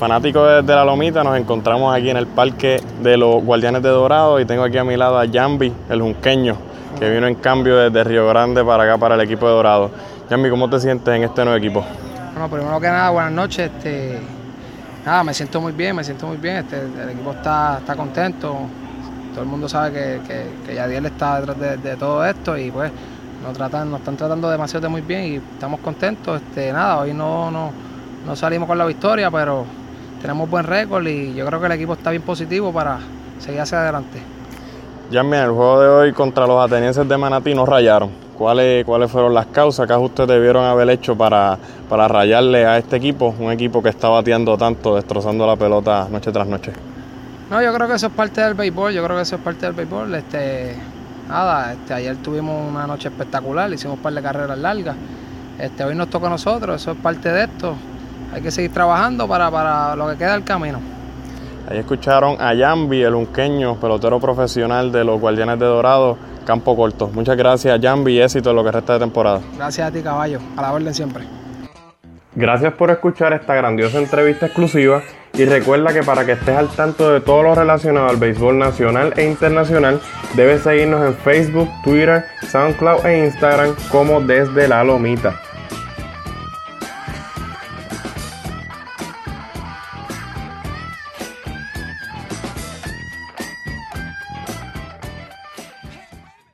fanáticos de, la Lomita, nos encontramos aquí en el parque de los Guardianes de Dorado y tengo aquí a mi lado a Jambi, el junqueño, que vino en cambio desde Río Grande para acá, para el equipo de Dorado. Jambi, ¿cómo te sientes en este nuevo equipo? Bueno, primero que nada, buenas noches. Este, nada, me siento muy bien, me siento muy bien. Este, el equipo está, está contento. Todo el mundo sabe que, que, que Yadiel está detrás de, todo esto y pues nos, tratan, nos están tratando demasiado de muy bien y estamos contentos. Este, nada, hoy no, no, no salimos con la victoria, pero tenemos buen récord y yo creo que el equipo está bien positivo para seguir hacia adelante. Ya en el juego de hoy contra los atenienses de Manatí nos rayaron. ¿Cuáles, ¿Cuáles fueron las causas que ustedes debieron haber hecho para, para rayarle a este equipo? Un equipo que está bateando tanto, destrozando la pelota noche tras noche. No, yo creo que eso es parte del béisbol, yo creo que eso es parte del béisbol. Este, nada, este, ayer tuvimos una noche espectacular, hicimos un par de carreras largas. Este, hoy nos toca a nosotros, eso es parte de esto hay que seguir trabajando para, lo que queda del camino. Ahí escucharon a Yambi, el unqueño, pelotero profesional de los Guardianes de Dorado, Campo Corto. Muchas gracias, Yambi, y éxito en lo que resta de temporada. Gracias a ti, caballo. A la orden siempre. Gracias por escuchar esta grandiosa entrevista exclusiva y recuerda que para que estés al tanto de todo lo relacionado al béisbol nacional e internacional, debes seguirnos en Facebook, Twitter, SoundCloud e Instagram como desde la lomita.